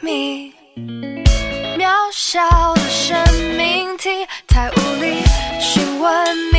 密，渺小的生命体太无力询问。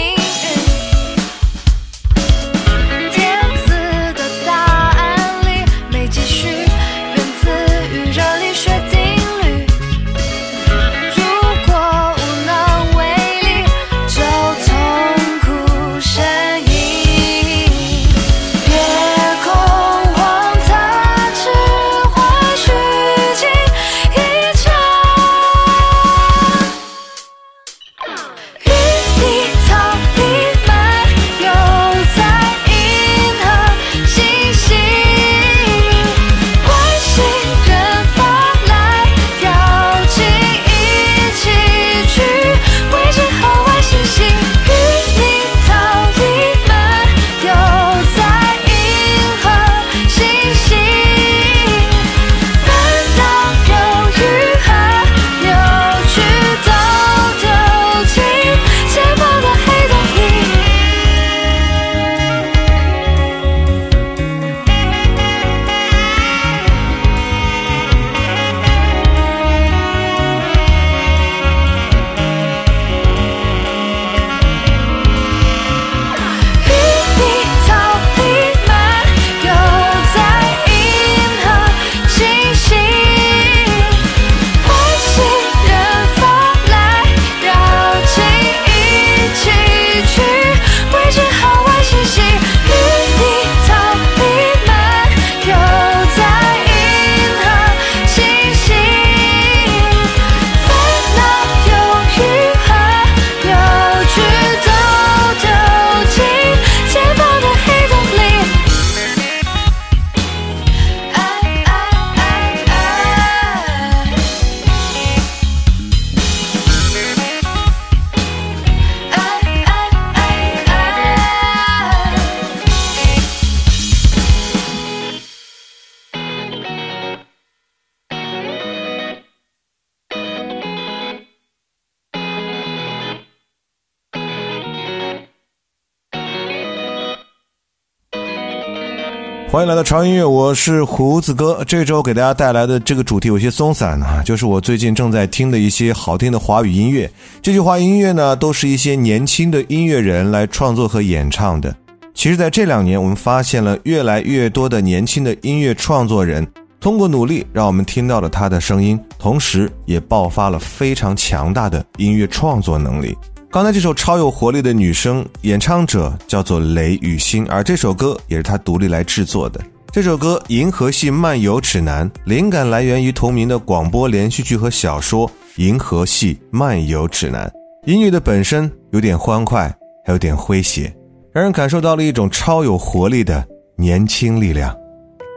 欢迎来到潮音乐，我是胡子哥。这周给大家带来的这个主题有些松散啊，就是我最近正在听的一些好听的华语音乐。这句华语音乐呢，都是一些年轻的音乐人来创作和演唱的。其实，在这两年，我们发现了越来越多的年轻的音乐创作人，通过努力，让我们听到了他的声音，同时也爆发了非常强大的音乐创作能力。刚才这首超有活力的女声演唱者叫做雷雨欣，而这首歌也是她独立来制作的。这首歌《银河系漫游指南》灵感来源于同名的广播连续剧和小说《银河系漫游指南》。音乐的本身有点欢快，还有点诙谐，让人感受到了一种超有活力的年轻力量。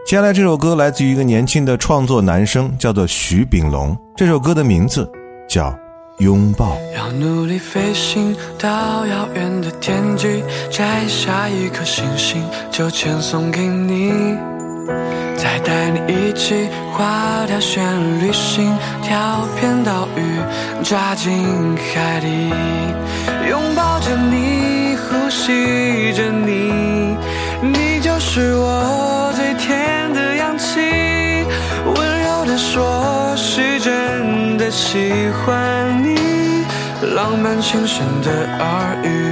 接下来这首歌来自于一个年轻的创作男生，叫做徐秉龙。这首歌的名字叫。拥抱，要努力飞行到遥远的天际，摘下一颗星星就签送给你，再带你一起画条旋律行，跳片岛屿，扎进海底，拥抱着你，呼吸着你，你就是我。的喜欢你。浪漫轻声的耳语，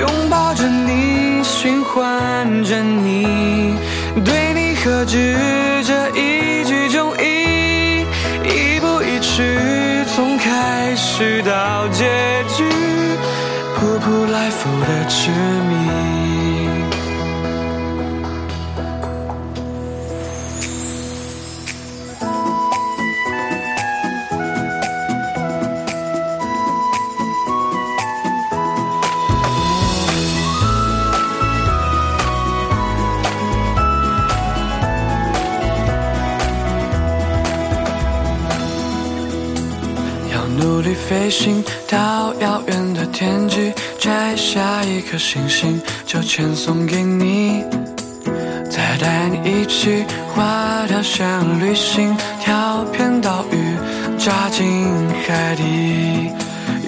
拥抱着你，循环着你，对你何止这一句中意，一步一曲，从开始到结局，扑扑来复的执迷。飞行到遥远的天际，摘下一颗星星就全送给你，再带你一起划条旋律行，跳片岛屿，扎进海底，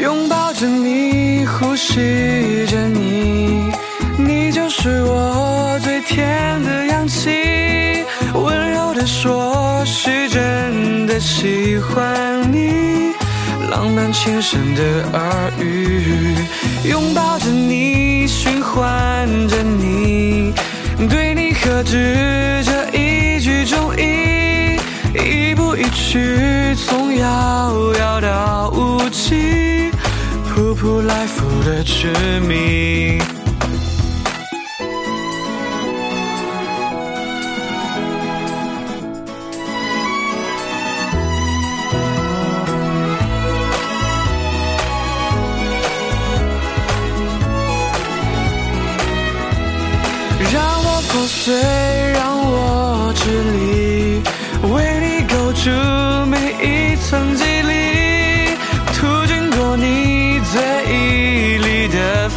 拥抱着你，呼吸着你，你就是我最甜的氧气，温柔的说，是真的喜欢。轻声的耳语，拥抱着你，循环着你，对你何止这一句中意，一步一曲，从遥遥到无期，扑扑来复的痴迷。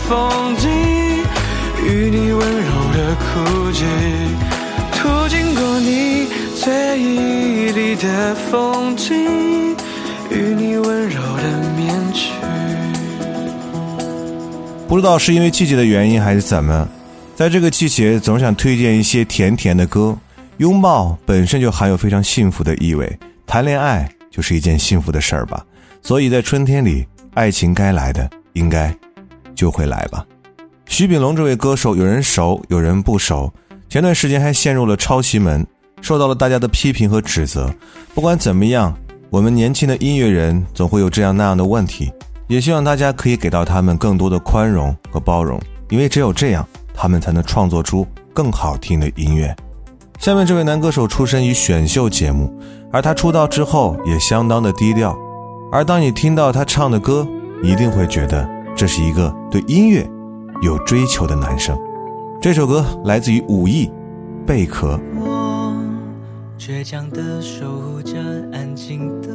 风景，与你温柔的哭泣，途经过你最美丽的风景，与你温柔的面具。不知道是因为季节的原因还是怎么。在这个季节，总想推荐一些甜甜的歌。拥抱本身就含有非常幸福的意味，谈恋爱就是一件幸福的事儿吧。所以在春天里，爱情该来的应该就会来吧。徐秉龙这位歌手，有人熟，有人不熟。前段时间还陷入了抄袭门，受到了大家的批评和指责。不管怎么样，我们年轻的音乐人总会有这样那样的问题，也希望大家可以给到他们更多的宽容和包容，因为只有这样。他们才能创作出更好听的音乐。下面这位男歌手出身于选秀节目，而他出道之后也相当的低调。而当你听到他唱的歌，一定会觉得这是一个对音乐有追求的男生。这首歌来自于武艺，《贝壳》。我倔强的守护着安静的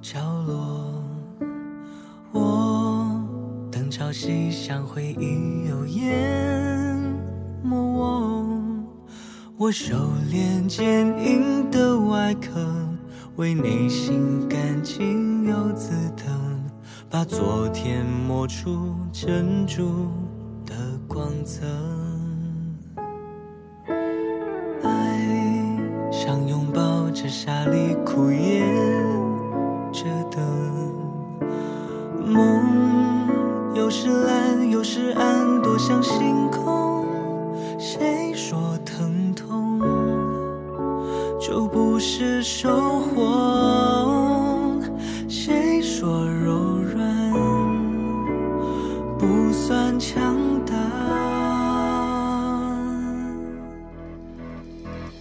角落。我等潮汐像回忆又淹没我，我收敛坚硬的外壳，为内心干净又自疼，把昨天磨出珍珠的光泽爱像拥抱着沙粒苦咽着等梦有时蓝有时暗多像星空谁说疼痛就不是收获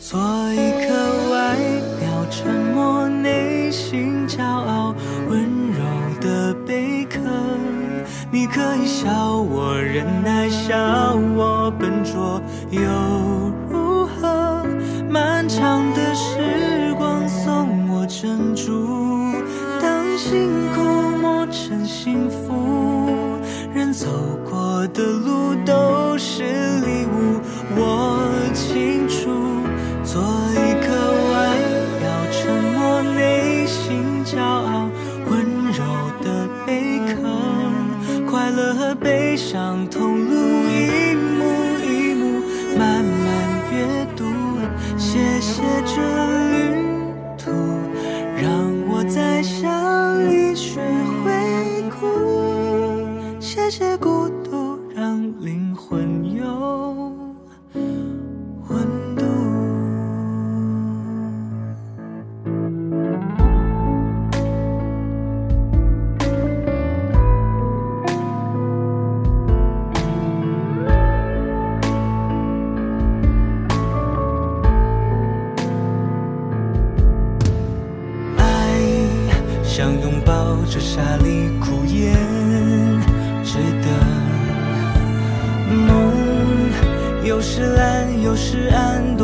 做一个外表沉默、内心骄傲、温柔的贝壳。你可以笑我忍耐，笑我笨拙，又如何？漫长的时光送我珍珠，当辛苦磨成幸福，人走过的路都是礼物，我蓝，有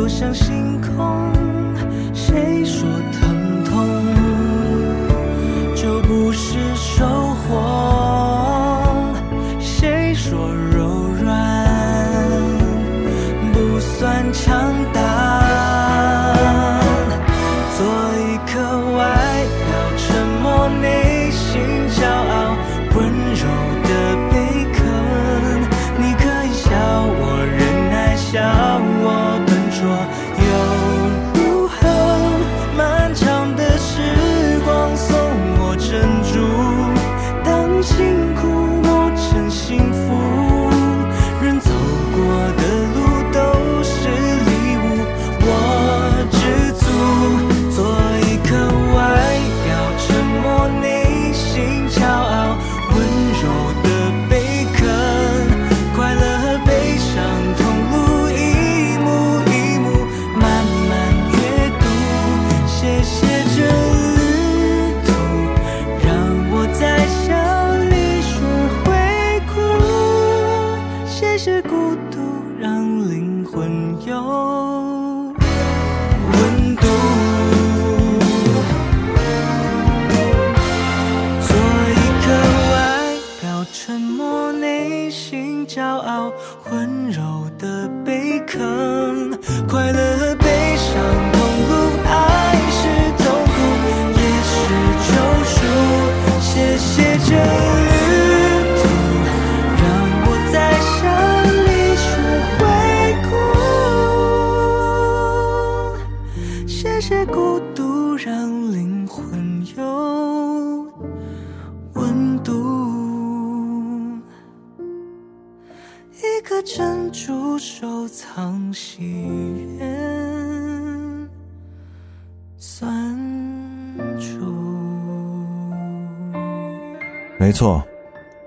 错，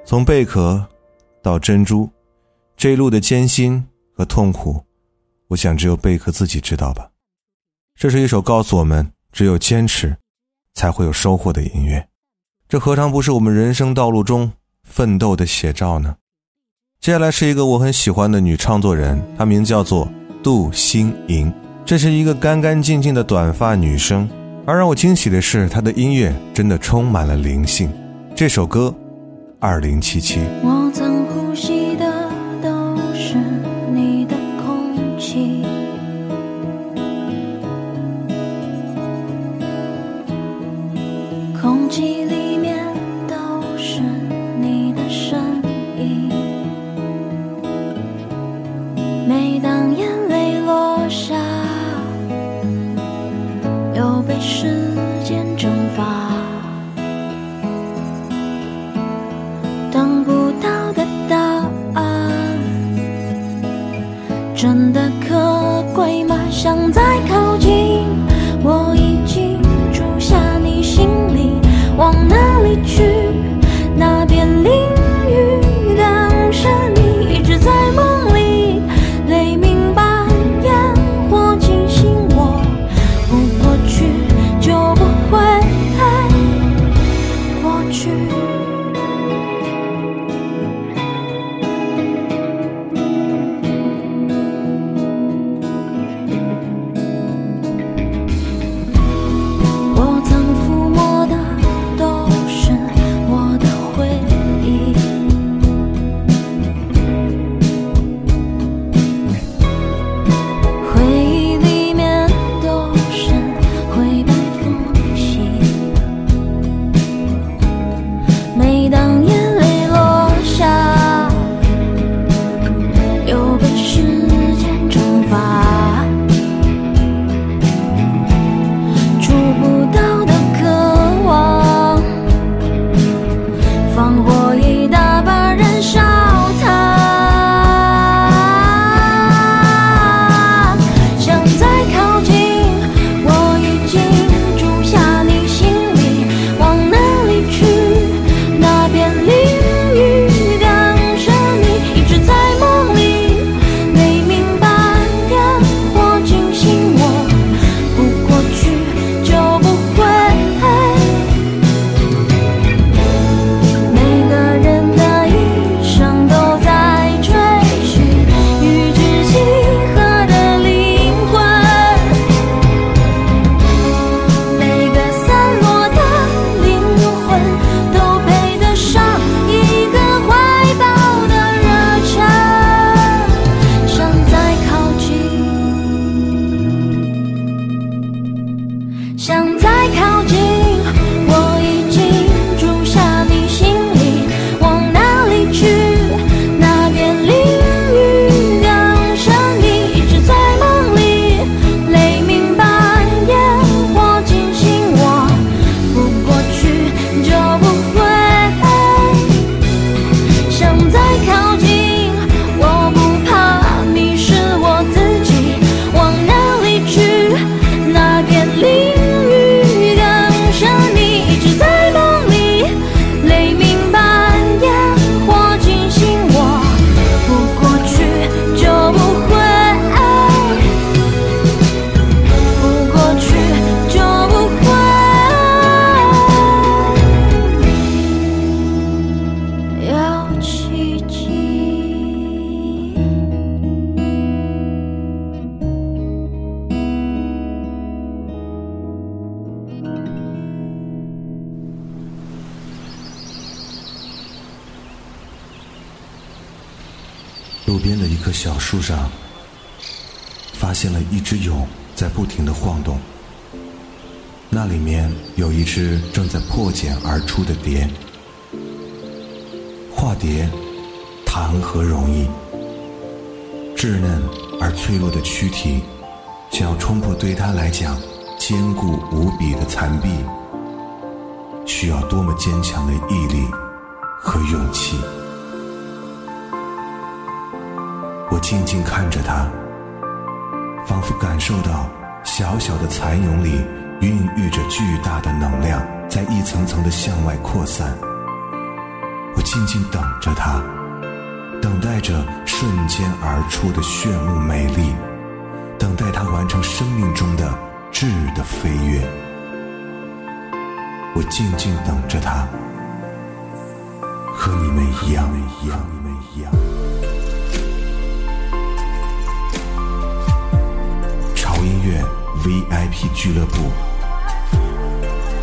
从贝壳到珍珠，这一路的艰辛和痛苦，我想只有贝壳自己知道吧。这是一首告诉我们，只有坚持，才会有收获的音乐。这何尝不是我们人生道路中奋斗的写照呢？接下来是一个我很喜欢的女创作人，她名叫做杜心莹。这是一个干干净净的短发女生，而让我惊喜的是，她的音乐真的充满了灵性。这首歌，二零七七。我曾出的蝶。化蝶，谈何容易？稚嫩而脆弱的躯体，想要冲破对它来讲坚固无比的残壁，需要多么坚强的毅力和勇气！我静静看着它，仿佛感受到小小的蚕蛹里孕育着巨大的能量，在一层层的向外扩散。我静静等着它，等待着瞬间而出的炫目美丽，等待它完成生命中的质的飞跃。我静静等着它，和你们一样，一样，你们一样。潮音乐 VIP 俱乐部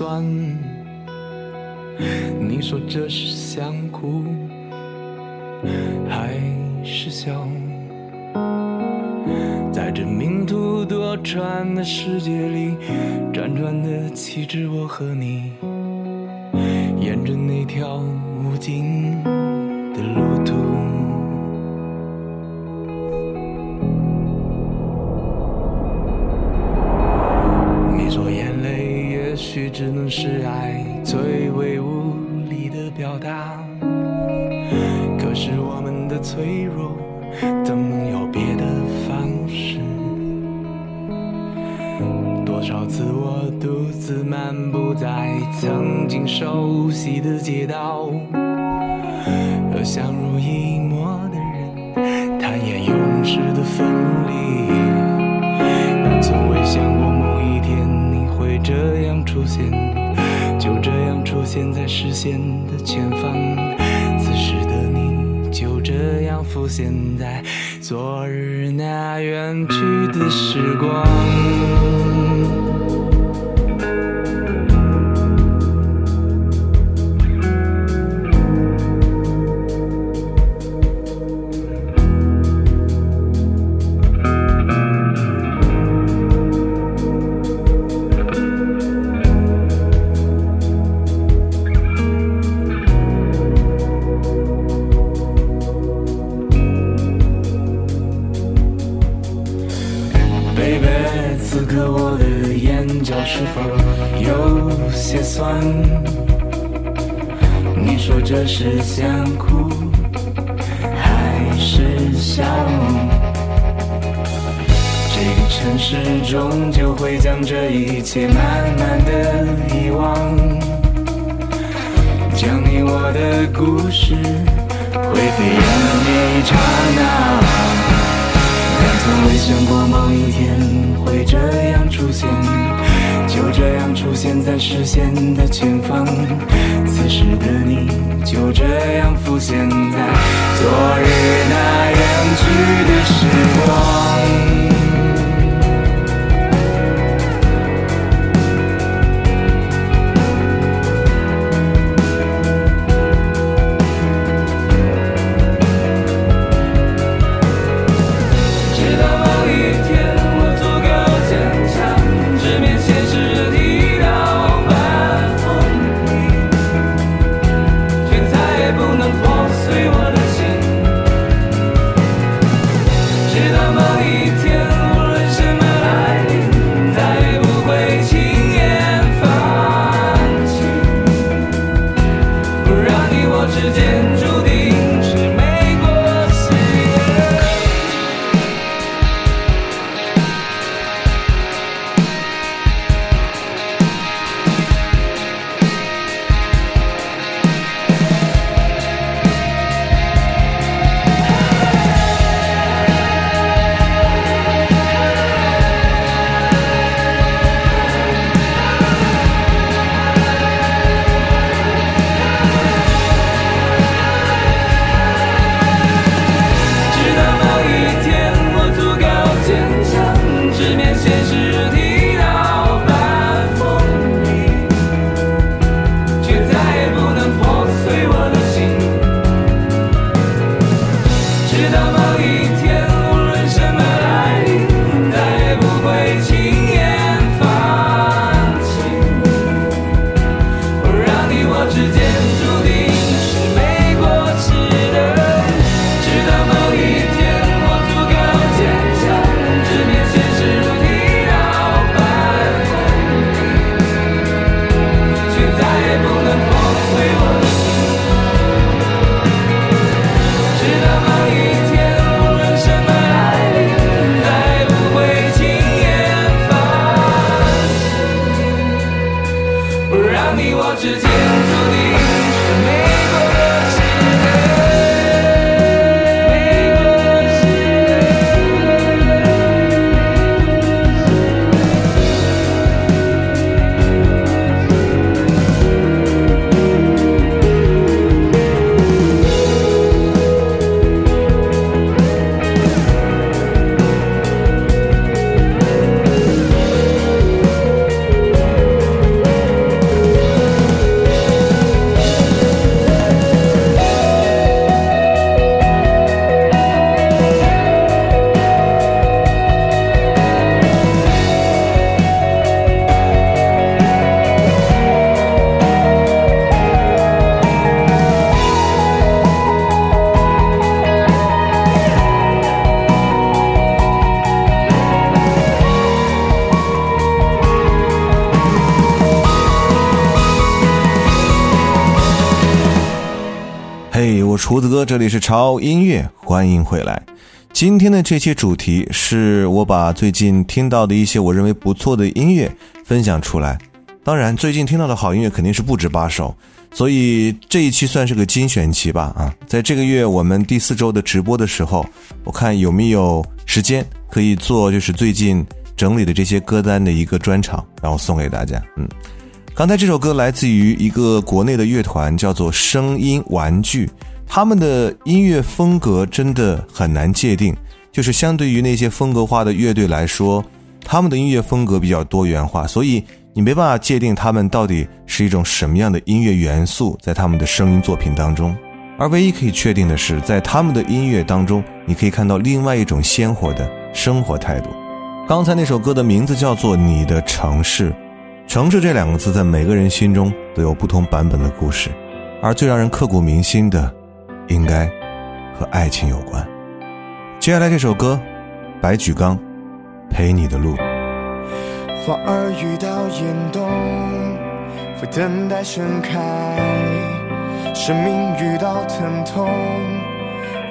酸。你说这是想哭还是笑？在这命途多舛的世界里，辗转的岂止我和你？沿着那条无尽只能是爱最为无力的表达，可是我们的脆弱怎能有别的方式？多少次我独自漫步在曾经熟悉的街道，和相濡以沫的人坦言永世的分离。我从未想过某一天你会这样出现，就这样出现在视线的前方。此时的你就这样浮现在昨日那远去的时光。切慢慢的遗忘，将你我的故事灰飞烟灭一刹那。但从未想过某一天会这样出现，就这样出现在视线的前方。此时的你就这样浮现在昨日那远去的时光。厨子哥，这里是潮音乐，欢迎回来。今天的这期主题是我把最近听到的一些我认为不错的音乐分享出来。当然，最近听到的好音乐肯定是不止八首，所以这一期算是个精选期吧。啊，在这个月我们第四周的直播的时候，我看有没有时间可以做，就是最近整理的这些歌单的一个专场，然后送给大家。嗯。刚才这首歌来自于一个国内的乐团，叫做声音玩具。他们的音乐风格真的很难界定，就是相对于那些风格化的乐队来说，他们的音乐风格比较多元化，所以你没办法界定他们到底是一种什么样的音乐元素在他们的声音作品当中。而唯一可以确定的是，在他们的音乐当中，你可以看到另外一种鲜活的生活态度。刚才那首歌的名字叫做《你的城市》。城市这两个字，在每个人心中都有不同版本的故事，而最让人刻骨铭心的，应该和爱情有关。接下来这首歌，白举纲，《陪你的路》。花儿遇到严冬，会等待盛开；生命遇到疼痛，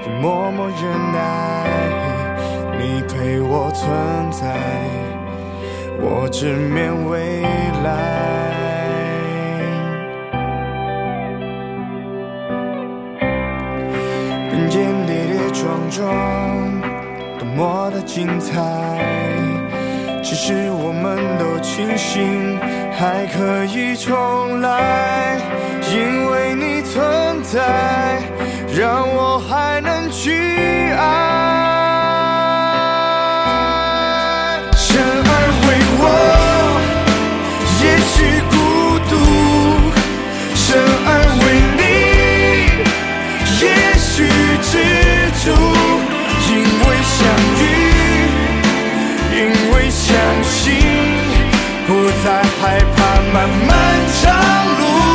会默默忍耐。你陪我存在。我直面未来，中多么的精彩只是我们都清醒还可以重来因为你存在让我还能去爱。生而为我也许孤独生而为你也许知足在害怕漫漫长路，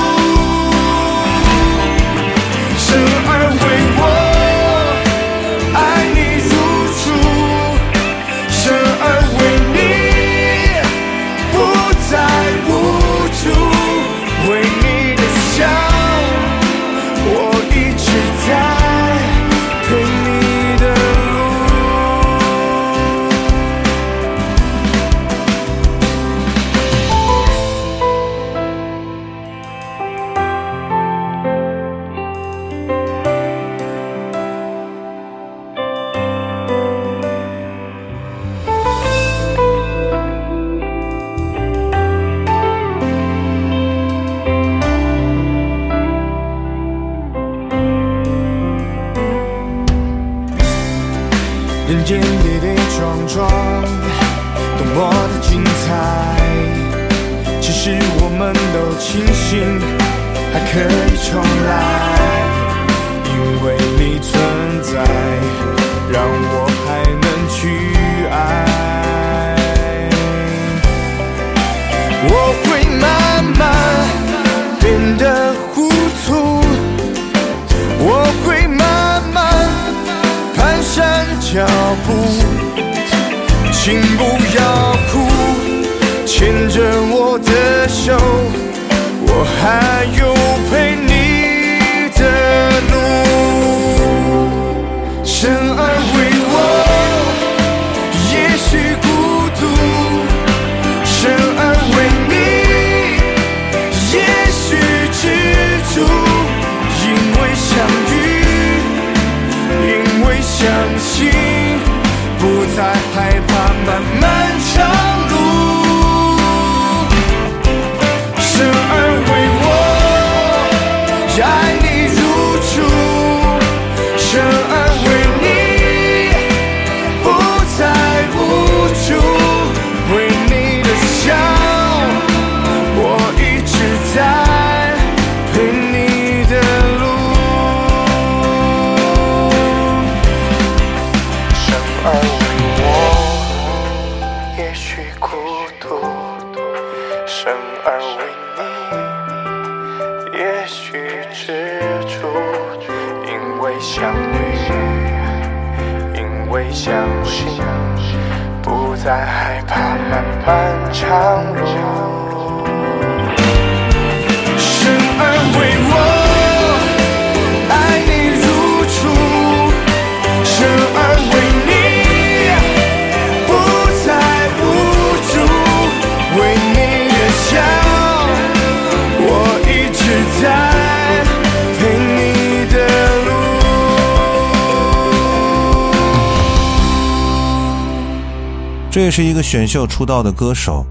这也是一个选秀出道的歌手，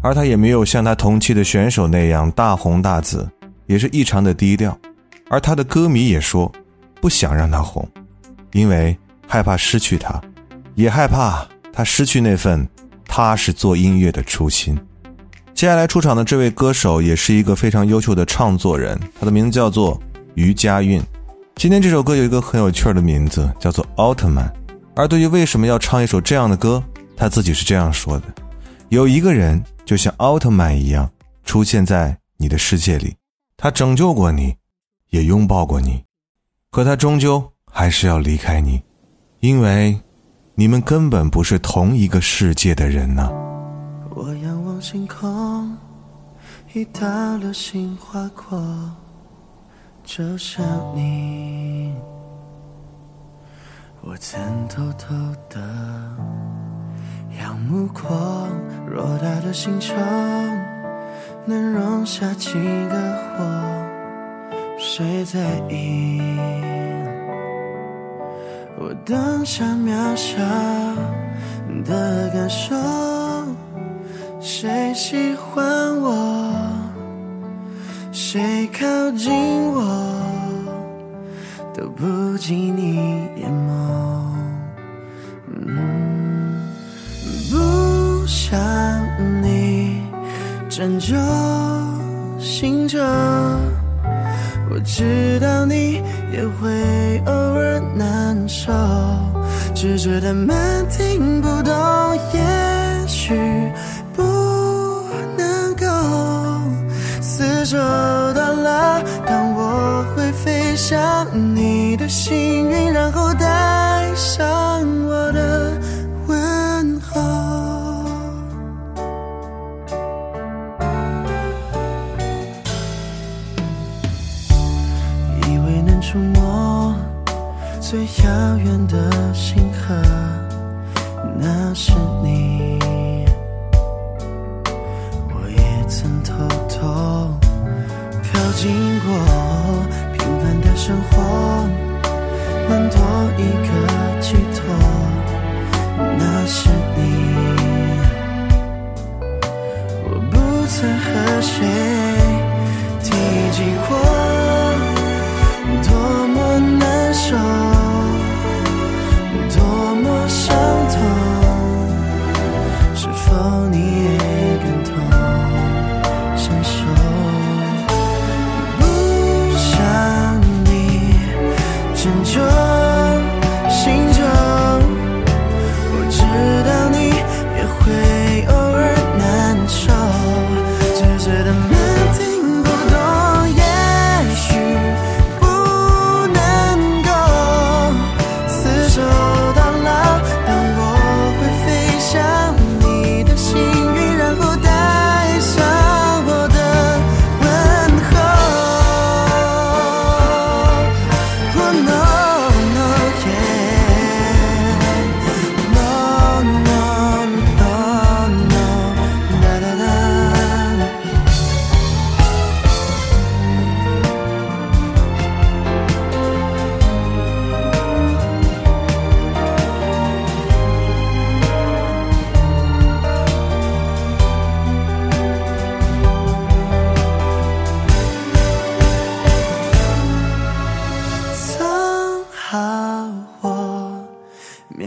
而他也没有像他同期的选手那样大红大紫，也是异常的低调。而他的歌迷也说，不想让他红，因为害怕失去他，也害怕他失去那份踏实做音乐的初心。接下来出场的这位歌手也是一个非常优秀的唱作人，他的名字叫做于佳韵。今天这首歌有一个很有趣的名字，叫做《奥特曼》。而对于为什么要唱一首这样的歌，他自己是这样说的：“有一个人就像奥特曼一样出现在你的世界里，他拯救过你，也拥抱过你，可他终究还是要离开你，因为你们根本不是同一个世界的人呢。”我仰望星空，一道流星划过。就像你，我曾偷偷的仰目光，偌大的星球能容下几个我？谁在意我当下渺小的感受？谁喜欢我？谁靠近我，都不及你拯救星球，我知道你也会偶尔难受，只是他们听不懂，也许。受到了，当我会飞向你的幸运，然后带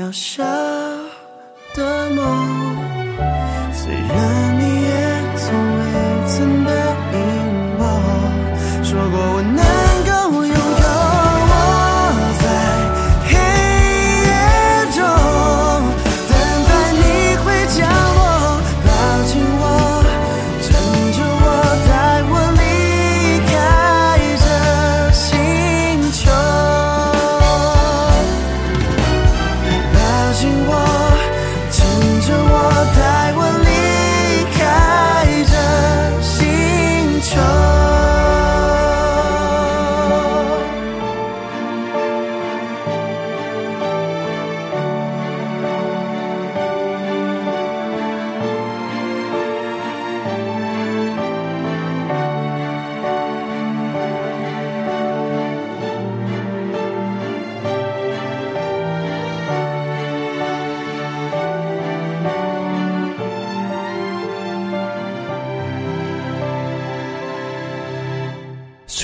渺小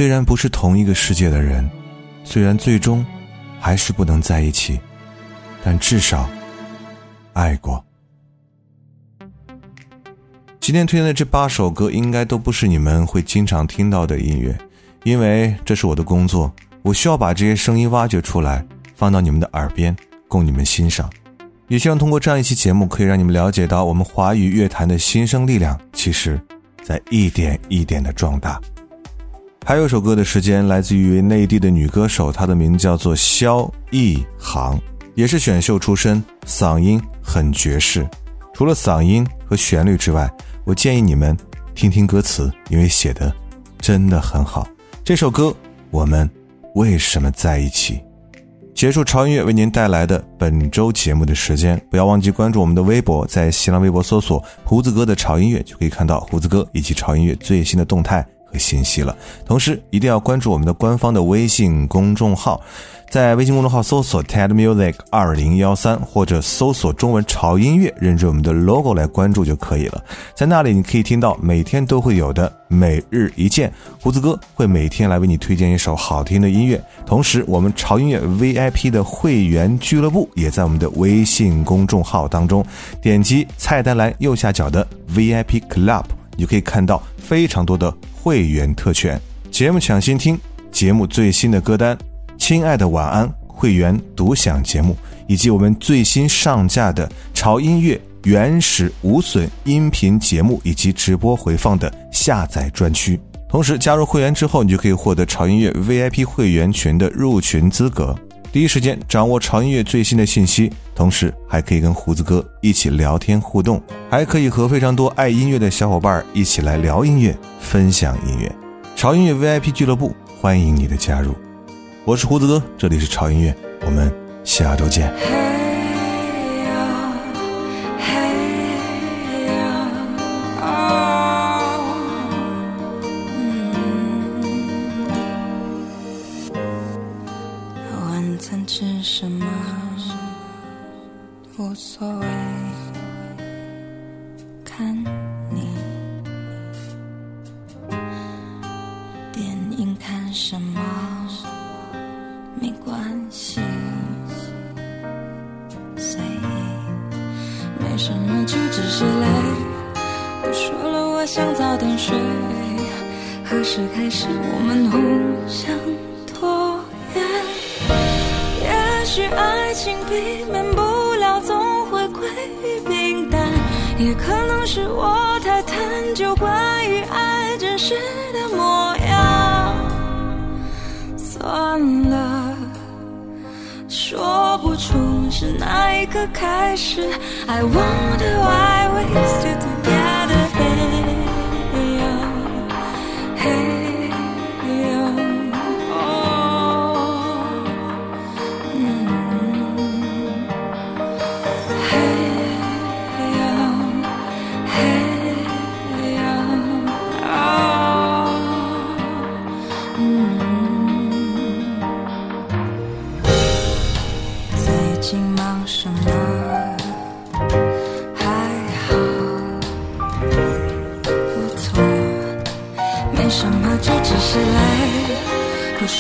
虽然不是同一个世界的人，虽然最终还是不能在一起，但至少爱过。今天推荐的这八首歌，应该都不是你们会经常听到的音乐，因为这是我的工作，我需要把这些声音挖掘出来，放到你们的耳边，供你们欣赏。也希望通过这样一期节目，可以让你们了解到我们华语乐坛的新生力量，其实，在一点一点的壮大。还有首歌的时间来自于内地的女歌手，她的名叫做萧一航，也是选秀出身，嗓音很绝世。除了嗓音和旋律之外，我建议你们听听歌词，因为写的真的很好。这首歌，我们为什么在一起？结束潮音乐为您带来的本周节目的时间，不要忘记关注我们的微博，在新浪微博搜索“胡子哥的潮音乐”，就可以看到胡子哥以及潮音乐最新的动态信息了。同时，一定要关注我们的官方的微信公众号。在微信公众号搜索 TED Music 二零幺三，或者搜索中文潮音乐，认准我们的 logo 来关注就可以了。在那里，你可以听到每天都会有的每日一见，胡子哥会每天来为你推荐一首好听的音乐。同时，我们潮音乐 VIP 的会员俱乐部也在我们的微信公众号当中，点击菜单栏右下角的 VIP Club，你就可以看到非常多的会员特权、节目抢先听、节目最新的歌单。亲爱的晚安会员独享节目，以及我们最新上架的潮音乐原始无损音频节目以及直播回放的下载专区。同时加入会员之后，你就可以获得潮音乐 VIP 会员群的入群资格，第一时间掌握潮音乐最新的信息，同时还可以跟胡子哥一起聊天互动，还可以和非常多爱音乐的小伙伴一起来聊音乐、分享音乐。潮音乐 VIP 俱乐部欢迎你的加入。我是胡子哥，这里是潮音乐，我们下周见。探究关于爱真实的模样。算了。说不出是哪一刻开始，I wonder why we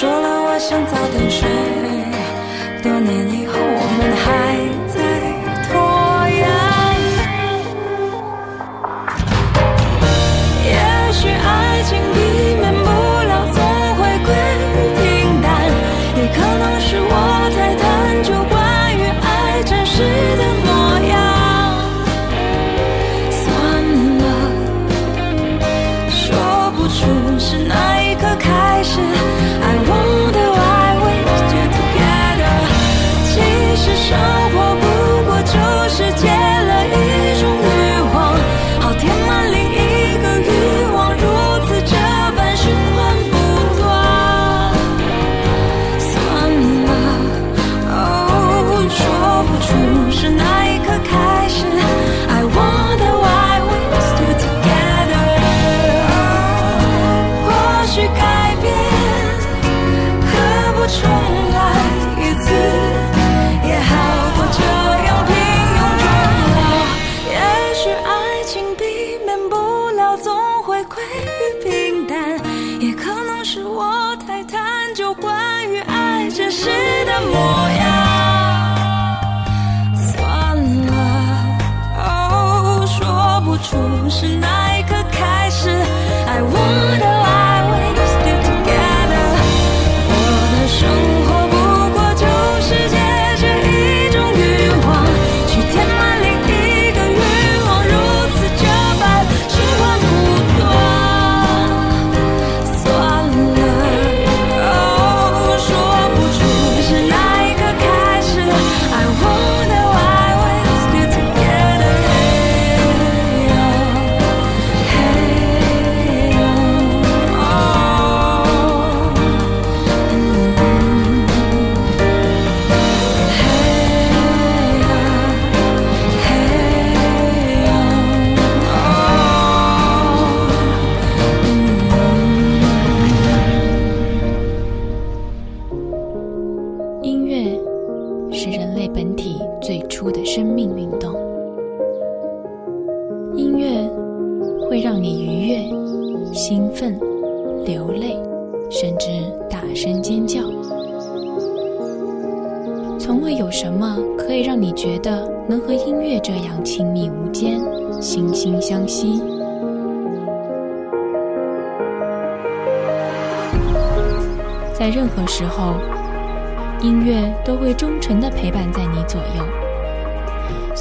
说了，我想早点睡。